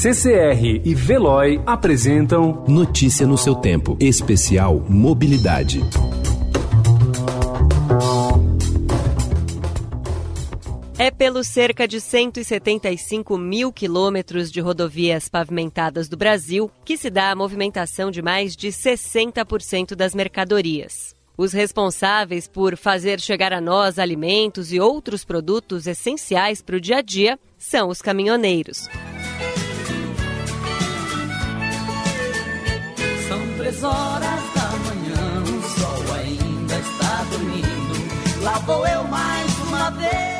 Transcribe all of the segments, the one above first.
CCR e Veloy apresentam Notícia no seu tempo. Especial Mobilidade. É pelos cerca de 175 mil quilômetros de rodovias pavimentadas do Brasil que se dá a movimentação de mais de 60% das mercadorias. Os responsáveis por fazer chegar a nós alimentos e outros produtos essenciais para o dia a dia são os caminhoneiros. Três horas da manhã, o sol ainda está dormindo. Lá vou eu mais uma vez.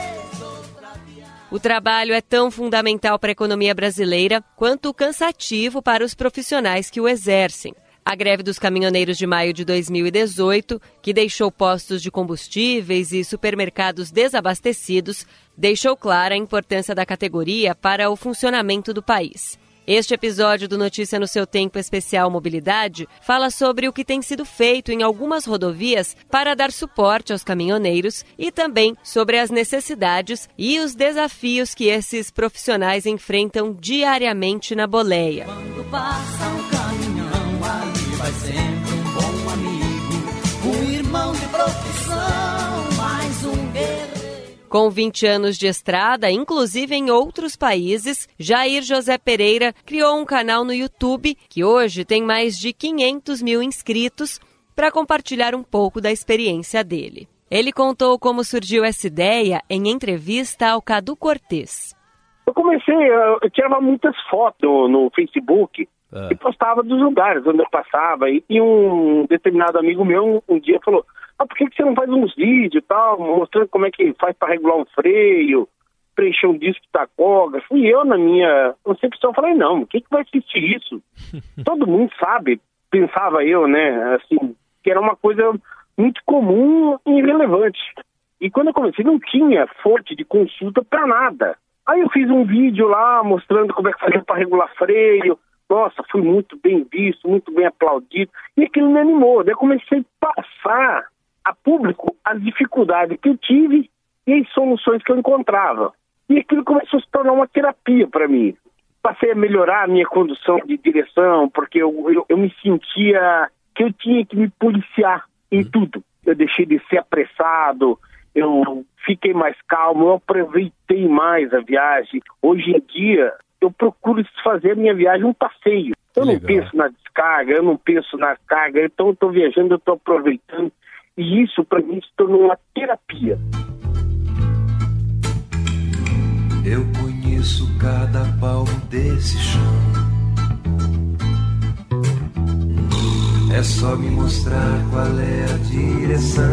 O trabalho é tão fundamental para a economia brasileira quanto cansativo para os profissionais que o exercem. A greve dos caminhoneiros de maio de 2018, que deixou postos de combustíveis e supermercados desabastecidos, deixou clara a importância da categoria para o funcionamento do país. Este episódio do Notícia no seu Tempo Especial Mobilidade fala sobre o que tem sido feito em algumas rodovias para dar suporte aos caminhoneiros e também sobre as necessidades e os desafios que esses profissionais enfrentam diariamente na boleia. Quando passa um caminhão, ali vai sempre Com 20 anos de estrada, inclusive em outros países, Jair José Pereira criou um canal no YouTube que hoje tem mais de 500 mil inscritos para compartilhar um pouco da experiência dele. Ele contou como surgiu essa ideia em entrevista ao Cadu Cortez. Eu comecei, eu tirava muitas fotos no Facebook e postava dos lugares onde eu passava. E, e um determinado amigo meu um, um dia falou: ah, por que, que você não faz uns vídeos e tal, mostrando como é que faz para regular um freio, preencher um disco tacógrafo? E eu, na minha concepção, falei: não, o que, que vai assistir isso? Todo mundo sabe, pensava eu, né, assim, que era uma coisa muito comum e irrelevante. E quando eu comecei, não tinha fonte de consulta para nada. Aí eu fiz um vídeo lá mostrando como é que fazia para regular freio. Nossa, fui muito bem visto, muito bem aplaudido. E aquilo me animou. Daí eu comecei a passar a público as dificuldades que eu tive e as soluções que eu encontrava. E aquilo começou a se tornar uma terapia para mim. Passei a melhorar a minha condução de direção, porque eu, eu, eu me sentia que eu tinha que me policiar em tudo. Eu deixei de ser apressado, eu fiquei mais calmo, eu aproveitei mais a viagem. Hoje em dia, eu procuro fazer a minha viagem um passeio. Eu não Legal. penso na descarga, eu não penso na carga, então eu estou viajando, eu estou aproveitando. E isso, para mim, se tornou uma terapia. Eu conheço cada palmo desse chão. É só me mostrar qual é a direção.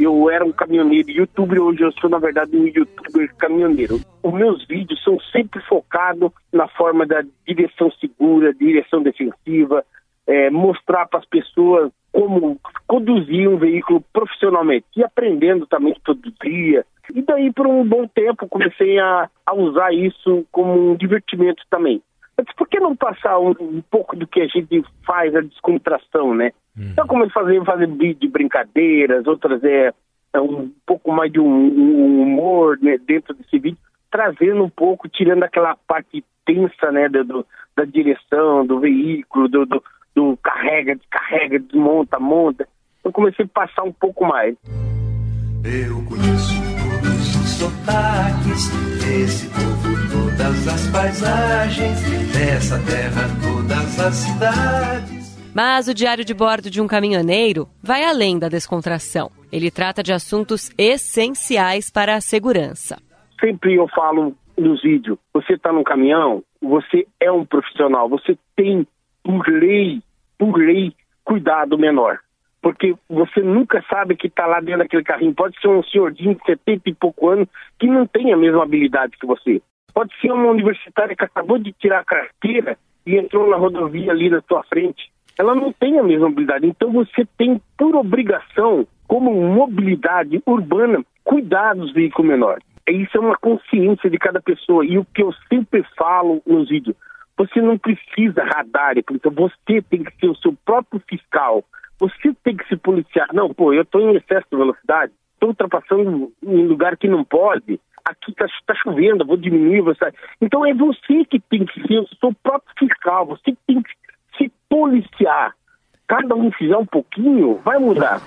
Eu era um caminhoneiro youtuber, hoje eu sou, na verdade, um youtuber caminhoneiro. Os meus vídeos são sempre focados na forma da direção segura, direção defensiva, é, mostrar para as pessoas como conduzir um veículo profissionalmente e aprendendo também todo dia. E daí, por um bom tempo, comecei a, a usar isso como um divertimento também. Eu disse, por que não passar um, um pouco do que a gente faz, a descontração, né? Então, comecei a fazer, fazer de brincadeiras, outras é, é um pouco mais de um, um humor né, dentro desse vídeo, trazendo um pouco, tirando aquela parte tensa, né, do- da direção, do veículo, do, do, do carrega, descarrega, desmonta, monta. Eu comecei a passar um pouco mais. Eu conheço todos os sotaques desse povo, todas as paisagens dessa terra, todas as cidades. Mas o diário de bordo de um caminhoneiro vai além da descontração. Ele trata de assuntos essenciais para a segurança. sempre eu falo nos vídeos, você está no caminhão, você é um profissional, você tem, por lei, por lei, cuidado menor. Porque você nunca sabe que está lá dentro daquele carrinho. Pode ser um senhorzinho de 70 e pouco anos que não tem a mesma habilidade que você. Pode ser uma universitária que acabou de tirar a carteira e entrou na rodovia ali na sua frente. Ela não tem a mesma habilidade. Então você tem por obrigação, como mobilidade urbana, cuidar dos veículos menores. Isso é uma consciência de cada pessoa. E o que eu sempre falo nos vídeos, você não precisa radar, então você tem que ser o seu próprio fiscal. Você tem que se policiar. Não, pô, eu estou em excesso de velocidade, estou ultrapassando em lugar que não pode. aqui está tá chovendo, vou diminuir, você... Então é você que tem que ser o seu próprio fiscal, você tem que se policiar. Cada um fizer um pouquinho, vai mudar.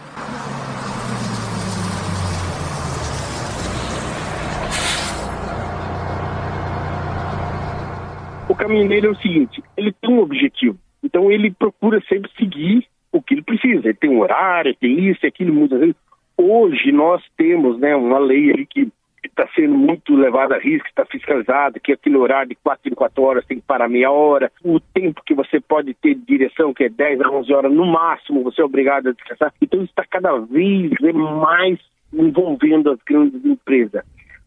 Caminhoneiro é o seguinte, ele tem um objetivo, então ele procura sempre seguir o que ele precisa. Ele tem um horário, tem isso, aquilo, muitas vezes. Hoje nós temos né, uma lei aí que está sendo muito levada a risco, está fiscalizada, que aquele horário de 4 em 4 horas tem que parar meia hora, o tempo que você pode ter de direção, que é 10 a 11 horas no máximo, você é obrigado a descansar. Então está cada vez mais envolvendo as grandes empresas.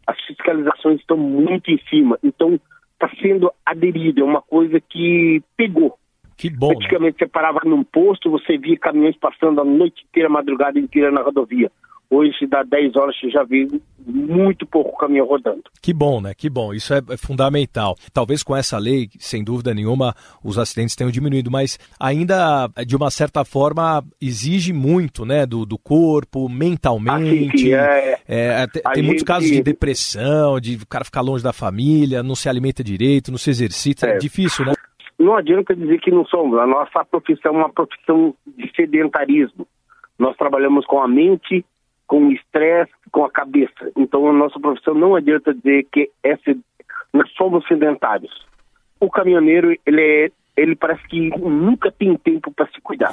As fiscalizações estão muito em cima, então está sendo aderido, é uma coisa que pegou. Que bom. Né? Antigamente né? você parava num posto, você via caminhões passando a noite inteira, a madrugada inteira na rodovia. Hoje, dá 10 horas, você já vê muito pouco caminhão rodando. Que bom, né? Que bom. Isso é, é, fundamental. Talvez com essa lei, sem dúvida nenhuma, os acidentes tenham diminuído, mas ainda, de uma certa forma, exige muito, né? Do, do corpo, mentalmente. é, é, tem gente... muitos casos de depressão, de o cara ficar longe da família, não se alimenta direito, não se exercita. É, é difícil, né? Não adianta dizer que não somos. A nossa profissão é uma profissão de sedentarismo. Nós trabalhamos com a mente, com estresse, com a cabeça. Então, a nossa profissão não adianta dizer que é, nós somos sedentários. O caminhoneiro, ele, é, ele parece que nunca tem tempo para se cuidar.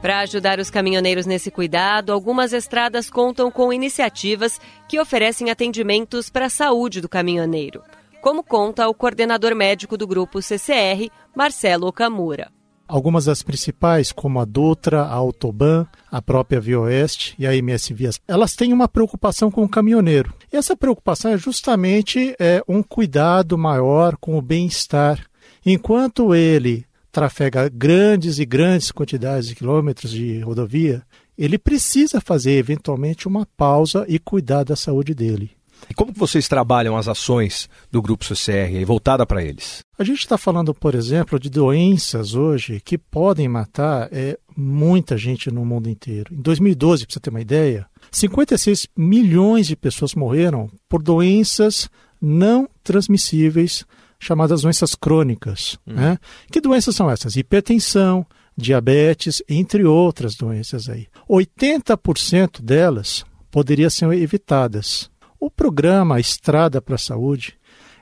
Para ajudar os caminhoneiros nesse cuidado, algumas estradas contam com iniciativas que oferecem atendimentos para a saúde do caminhoneiro, como conta o coordenador médico do grupo CCR, Marcelo Okamura. Algumas das principais, como a Dutra, a Autoban, a própria Via Oeste e a MS Vias, elas têm uma preocupação com o caminhoneiro. E essa preocupação é justamente é, um cuidado maior com o bem-estar. Enquanto ele trafega grandes e grandes quantidades de quilômetros de rodovia, ele precisa fazer eventualmente uma pausa e cuidar da saúde dele. E como vocês trabalham as ações do Grupo CCR voltada para eles? A gente está falando, por exemplo, de doenças hoje que podem matar é, muita gente no mundo inteiro. Em 2012, para você ter uma ideia, 56 milhões de pessoas morreram por doenças não transmissíveis chamadas doenças crônicas. Hum. Né? Que doenças são essas? Hipertensão, diabetes, entre outras doenças aí. 80% delas poderiam ser evitadas. O programa Estrada para a Saúde,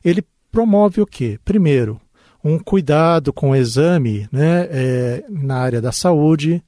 ele promove o quê? Primeiro, um cuidado com o exame né, é, na área da saúde,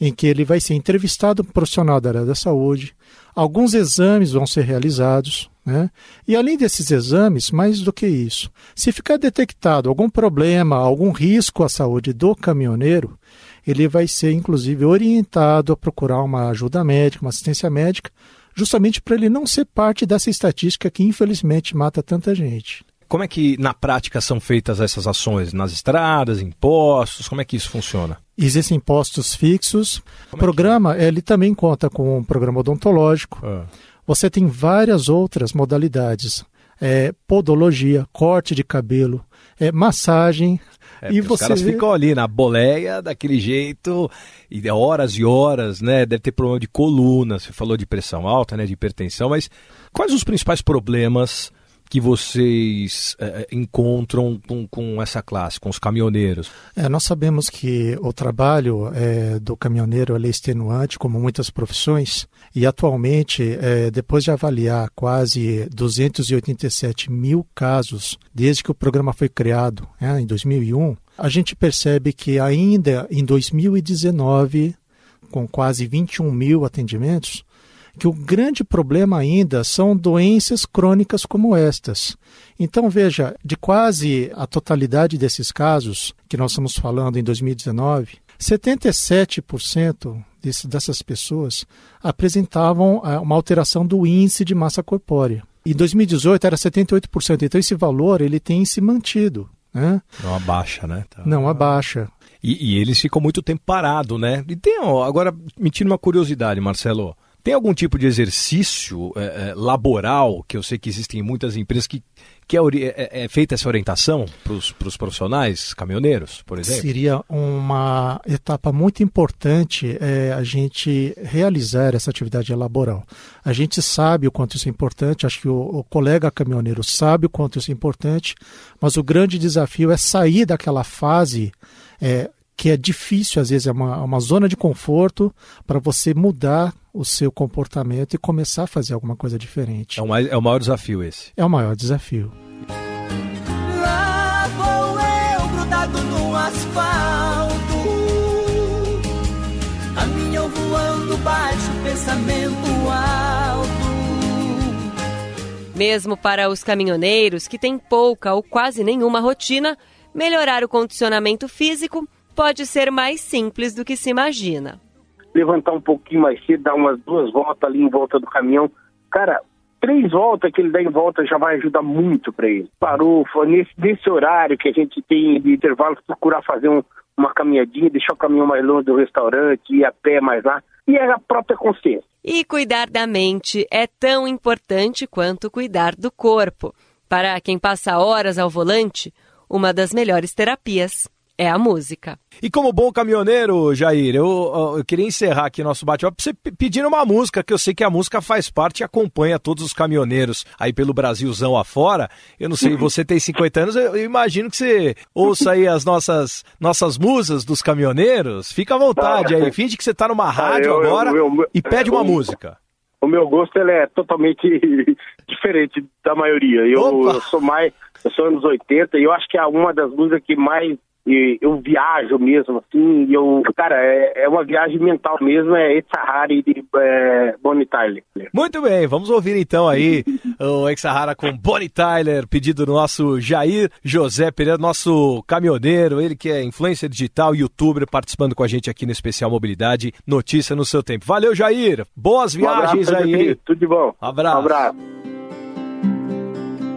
em que ele vai ser entrevistado um profissional da área da saúde, alguns exames vão ser realizados, né? E além desses exames, mais do que isso, se ficar detectado algum problema, algum risco à saúde do caminhoneiro, ele vai ser inclusive orientado a procurar uma ajuda médica, uma assistência médica, justamente para ele não ser parte dessa estatística que infelizmente mata tanta gente. Como é que na prática são feitas essas ações? Nas estradas, impostos? Como é que isso funciona? Existem impostos fixos. Como o programa, é ele também conta com um programa odontológico. Ah. Você tem várias outras modalidades. É, podologia, corte de cabelo, é, massagem. É, e você... Os caras ficam ali na boleia, daquele jeito, e horas e horas, né? Deve ter problema de coluna, você falou de pressão alta, né? De hipertensão, mas quais os principais problemas que vocês é, encontram com, com, essa classe, com os caminhoneiros? É, nós sabemos que o trabalho é, do caminhoneiro é extenuante, como muitas profissões, e atualmente, depois de avaliar quase 287 mil casos desde que o programa foi criado, né, em 2001, a gente percebe que ainda em 2019, com quase 21 mil atendimentos, que o grande problema ainda são doenças crônicas como estas. Então, veja, de quase a totalidade desses casos que nós estamos falando em 2019, 77% desse, dessas pessoas apresentavam uh, uma alteração do índice de massa corpórea. Em 2018 era 78%. Então, esse valor ele tem se mantido. Né? Não abaixa, né? Tá... Não abaixa. E, e, eles ficam muito tempo parados, né? E tem, ó, agora, me tira uma curiosidade, Marcelo. Tem algum tipo de exercício é, é, laboral, que eu sei que existem em muitas empresas, que, que é, é, é feita essa orientação para os profissionais caminhoneiros, por exemplo? Seria uma etapa muito importante é, a gente realizar essa atividade laboral. A gente sabe o quanto isso é importante, acho que o, o colega caminhoneiro sabe o quanto isso é importante, mas o grande desafio é sair daquela fase é, que é difícil, às vezes é uma, uma zona de conforto para você mudar o seu comportamento e começar a fazer alguma coisa diferente. É o, mais, é o maior desafio esse. É o maior desafio. Lá vou eu grudado no asfalto, caminhão voando baixo, pensamento alto. Mesmo para os caminhoneiros que têm pouca ou quase nenhuma rotina, melhorar o condicionamento físico pode ser mais simples do que se imagina. Levantar um pouquinho mais cedo, dar umas duas voltas ali em volta do caminhão. Cara, três voltas que ele dá em volta já vai ajudar muito para ele. Parou, foi nesse, nesse horário que a gente tem de intervalo, procurar fazer um, uma caminhadinha, deixar o caminhão mais longe do restaurante, ir a pé mais lá. E é a própria consciência. E cuidar da mente é tão importante quanto cuidar do corpo. Para quem passa horas ao volante, uma das melhores terapias é a música. E como bom caminhoneiro, Jair, eu, eu queria encerrar aqui nosso bate-papo você pedindo uma música, que eu sei que a música faz parte e acompanha todos os caminhoneiros aí pelo Brasilzão afora. Eu não sei, você tem 50 anos, eu, eu imagino que você ouça aí as nossas, nossas musas dos caminhoneiros. Fica à vontade aí, finge que você está numa rádio ah, eu, agora e pede uma música. O meu gosto ele é totalmente diferente da maioria. Eu, eu, sou mais, eu sou anos 80 e eu acho que é uma das músicas que mais e eu viajo mesmo, assim, e eu, cara, é, é uma viagem mental mesmo, é Sahara e é, Bonnie Tyler. Muito bem, vamos ouvir então aí o Ex-Sahara com Bonnie Tyler, pedido do nosso Jair José Pereira, nosso caminhoneiro, ele que é influencer digital, youtuber, participando com a gente aqui no Especial Mobilidade, notícia no seu tempo. Valeu, Jair, boas viagens um abraço, aí. Tudo de bom. Abraço. Um abraço.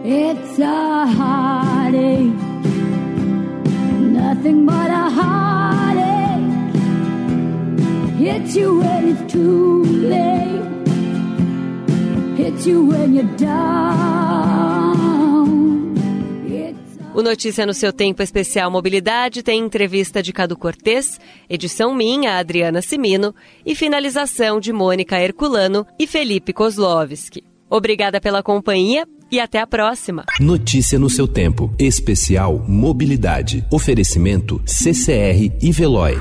It's a heartache nothing but a heartache. Hits you when it's too late. Hits you when you're down. O Notícia no seu tempo especial Mobilidade tem entrevista de Cadu Cortês, edição minha, Adriana Simino, e finalização de Mônica Herculano e Felipe Kozlovski. Obrigada pela companhia e até a próxima. Notícia no seu tempo. Especial Mobilidade. Oferecimento CCR e Veloy.